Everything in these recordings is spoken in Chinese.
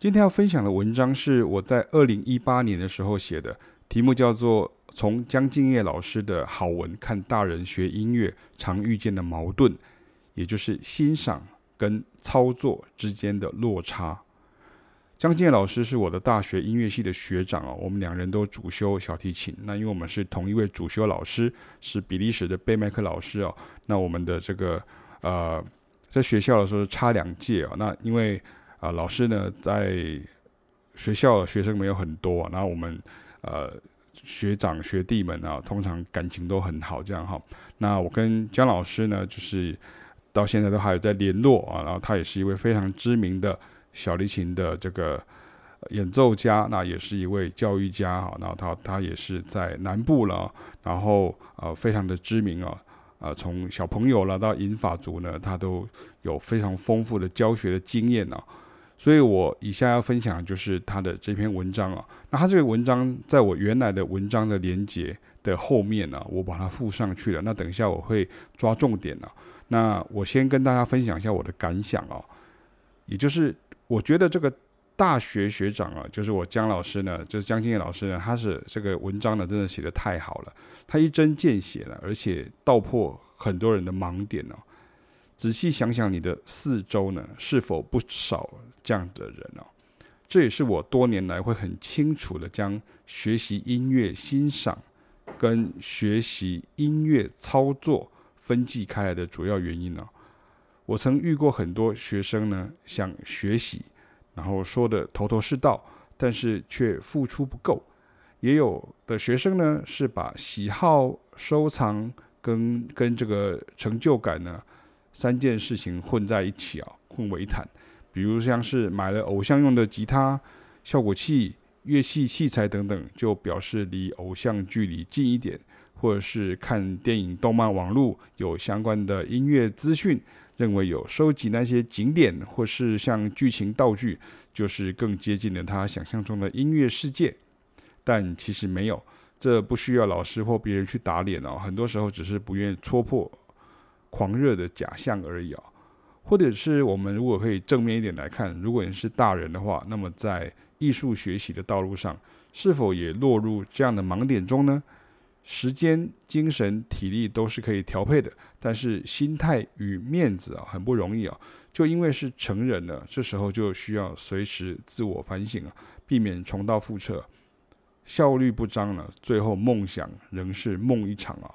今天要分享的文章是我在二零一八年的时候写的，题目叫做《从江敬业老师的好文看大人学音乐常遇见的矛盾》，也就是欣赏跟操作之间的落差。江敬业老师是我的大学音乐系的学长哦，我们两人都主修小提琴。那因为我们是同一位主修老师，是比利时的贝麦克老师哦。那我们的这个呃，在学校的时候差两届哦。那因为啊、老师呢在学校学生没有很多，然后我们呃学长学弟们啊，通常感情都很好，这样哈。那我跟姜老师呢，就是到现在都还有在联络啊。然后他也是一位非常知名的。小提琴的这个演奏家，那也是一位教育家哈，然后他他也是在南部了，然后呃非常的知名啊，呃从小朋友了到银发族呢，他都有非常丰富的教学的经验啊，所以我以下要分享就是他的这篇文章啊，那他这个文章在我原来的文章的连接的后面呢，我把它附上去了，那等一下我会抓重点啊，那我先跟大家分享一下我的感想啊，也就是。我觉得这个大学学长啊，就是我江老师呢，就是姜敬业老师呢，他是这个文章呢，真的写得太好了，他一针见血了，而且道破很多人的盲点哦。仔细想想，你的四周呢，是否不少这样的人哦？这也是我多年来会很清楚的将学习音乐欣赏跟学习音乐操作分际开来的主要原因呢。我曾遇过很多学生呢，想学习，然后说的头头是道，但是却付出不够；也有的学生呢，是把喜好、收藏跟跟这个成就感呢三件事情混在一起啊，混为一谈。比如像是买了偶像用的吉他、效果器、乐器器材等等，就表示离偶像距离近一点；或者是看电影、动漫、网络有相关的音乐资讯。认为有收集那些景点，或是像剧情道具，就是更接近了他想象中的音乐世界。但其实没有，这不需要老师或别人去打脸哦。很多时候只是不愿意戳破狂热的假象而已哦。或者是我们如果可以正面一点来看，如果你是大人的话，那么在艺术学习的道路上，是否也落入这样的盲点中呢？时间、精神、体力都是可以调配的，但是心态与面子啊，很不容易啊。就因为是成人了，这时候就需要随时自我反省啊，避免重蹈覆辙，效率不彰了，最后梦想仍是梦一场啊。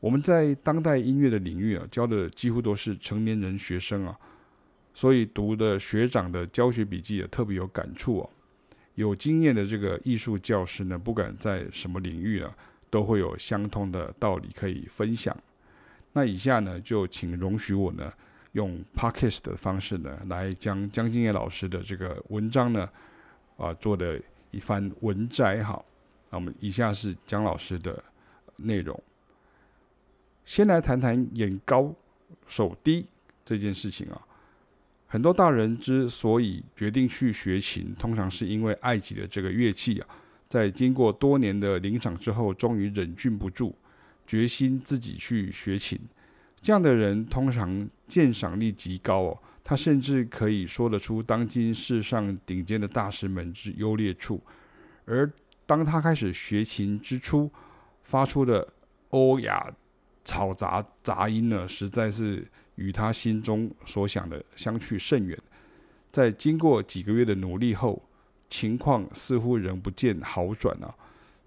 我们在当代音乐的领域啊，教的几乎都是成年人学生啊，所以读的学长的教学笔记也特别有感触哦。有经验的这个艺术教师呢，不管在什么领域啊，都会有相通的道理可以分享。那以下呢，就请容许我呢，用 Podcast 的方式呢，来将江敬业老师的这个文章呢，啊，做的一番文摘哈。那我们以下是江老师的内容。先来谈谈眼高手低这件事情啊。很多大人之所以决定去学琴，通常是因为爱己的这个乐器啊，在经过多年的聆赏之后，终于忍俊不住，决心自己去学琴。这样的人通常鉴赏力极高哦，他甚至可以说得出当今世上顶尖的大师们之优劣处。而当他开始学琴之初，发出的欧雅嘈杂杂音呢，实在是。与他心中所想的相去甚远，在经过几个月的努力后，情况似乎仍不见好转啊！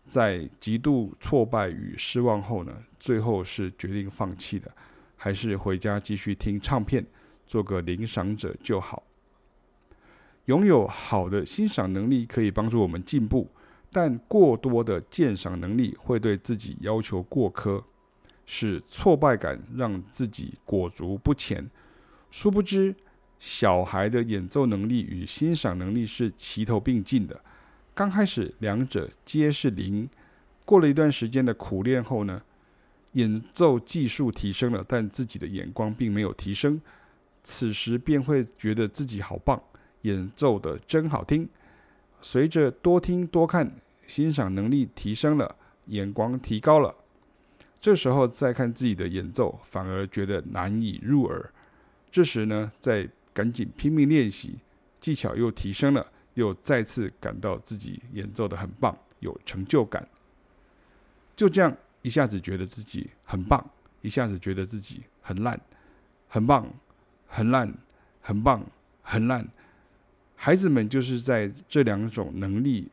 在极度挫败与失望后呢，最后是决定放弃的，还是回家继续听唱片，做个领赏者就好。拥有好的欣赏能力可以帮助我们进步，但过多的鉴赏能力会对自己要求过苛。使挫败感让自己裹足不前，殊不知小孩的演奏能力与欣赏能力是齐头并进的。刚开始两者皆是零，过了一段时间的苦练后呢，演奏技术提升了，但自己的眼光并没有提升。此时便会觉得自己好棒，演奏的真好听。随着多听多看，欣赏能力提升了，眼光提高了。这时候再看自己的演奏，反而觉得难以入耳。这时呢，再赶紧拼命练习，技巧又提升了，又再次感到自己演奏的很棒，有成就感。就这样一下子觉得自己很棒，一下子觉得自己很烂，很棒，很烂，很棒，很烂。孩子们就是在这两种能力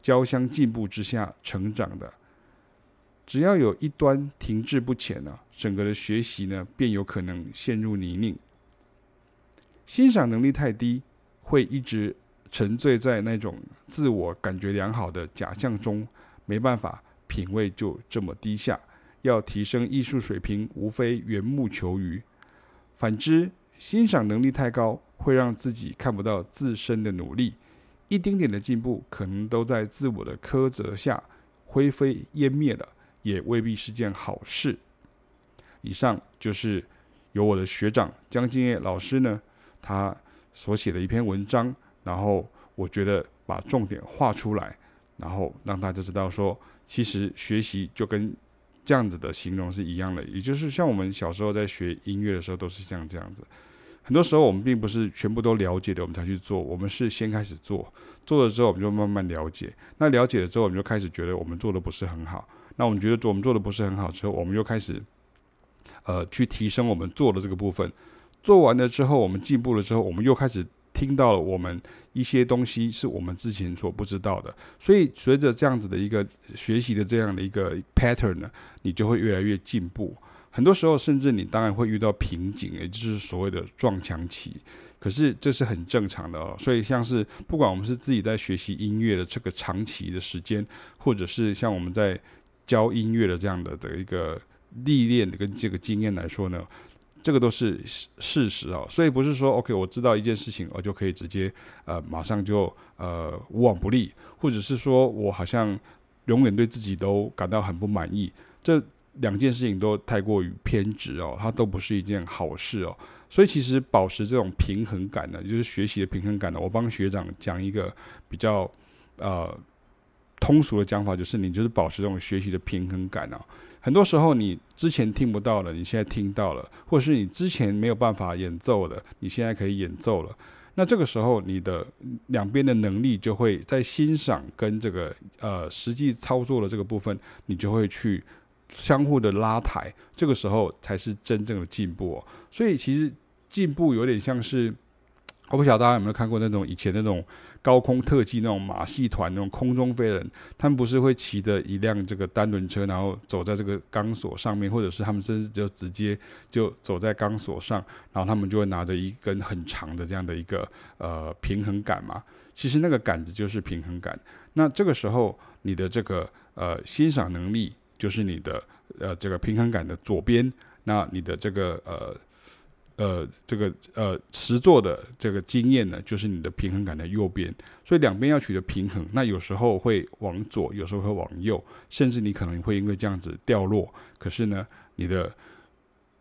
交相进步之下成长的。只要有一端停滞不前呢、整个的学习呢便有可能陷入泥泞。欣赏能力太低，会一直沉醉在那种自我感觉良好的假象中，没办法，品味就这么低下。要提升艺术水平，无非缘木求鱼。反之，欣赏能力太高，会让自己看不到自身的努力，一丁点的进步可能都在自我的苛责下灰飞烟灭了，也未必是件好事。以上就是由我的学长江敬业老师呢，他所写的一篇文章，然后我觉得把重点画出来，然后让大家知道说，其实学习就跟这样子的形容是一样的，也就是像我们小时候在学音乐的时候，都是像这样子。很多时候我们并不是全部都了解的，我们才去做。我们是先开始做，做了之后我们就慢慢了解。那了解了之后，我们就开始觉得我们做的不是很好。那我们觉得我们做的不是很好之后，我们又开始呃去提升我们做的这个部分。做完了之后，我们进步了之后，我们又开始听到了我们一些东西是我们之前所不知道的。所以随着这样子的一个学习的这样的一个 pattern 呢，你就会越来越进步。很多时候，甚至你当然会遇到瓶颈，也就是所谓的撞墙期。可是这是很正常的哦。所以，像是不管我们是自己在学习音乐的这个长期的时间，或者是像我们在教音乐的这样的的一个历练跟这个经验来说呢，这个都是事实哦。所以不是说 OK，我知道一件事情，我就可以直接呃马上就呃无往不利，或者是说我好像永远对自己都感到很不满意。这两件事情都太过于偏执哦，它都不是一件好事哦。所以其实保持这种平衡感呢，就是学习的平衡感呢。我帮学长讲一个比较呃通俗的讲法，就是你就是保持这种学习的平衡感啊。很多时候你之前听不到了，你现在听到了，或者是你之前没有办法演奏的，你现在可以演奏了。那这个时候你的两边的能力就会在欣赏跟这个呃实际操作的这个部分，你就会去。相互的拉抬，这个时候才是真正的进步。所以其实进步有点像是，我不晓得大家有没有看过那种以前那种高空特技那种马戏团那种空中飞人，他们不是会骑着一辆这个单轮车，然后走在这个钢索上面，或者是他们甚至就直接就走在钢索上，然后他们就会拿着一根很长的这样的一个呃平衡杆嘛。其实那个杆子就是平衡杆。那这个时候你的这个呃欣赏能力。就是你的呃这个平衡杆的左边，那你的这个呃呃这个呃实作的这个经验呢，就是你的平衡杆的右边。所以两边要取得平衡，那有时候会往左，有时候会往右，甚至你可能会因为这样子掉落。可是呢，你的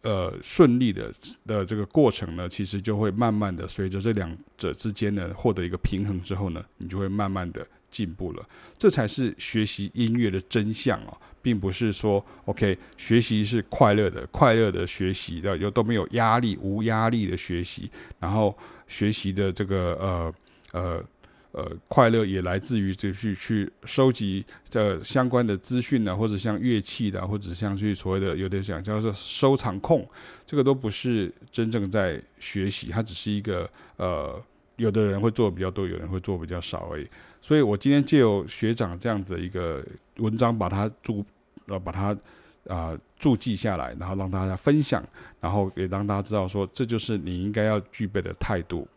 呃顺利的的这个过程呢，其实就会慢慢的随着这两者之间呢获得一个平衡之后呢，你就会慢慢的进步了。这才是学习音乐的真相哦。并不是说，OK，学习是快乐的，快乐的学习的，有都没有压力，无压力的学习，然后学习的这个呃呃呃快乐也来自于就去去收集这相关的资讯呢，或者像乐器的，或者像去所谓的有点想叫做收藏控，这个都不是真正在学习，它只是一个呃，有的人会做比较多，有人会做比较少而已。所以我今天借由学长这样子一个文章，把它注。呃把它啊、注记下来，然后让大家分享，然后也让大家知道说，这就是你应该要具备的态度。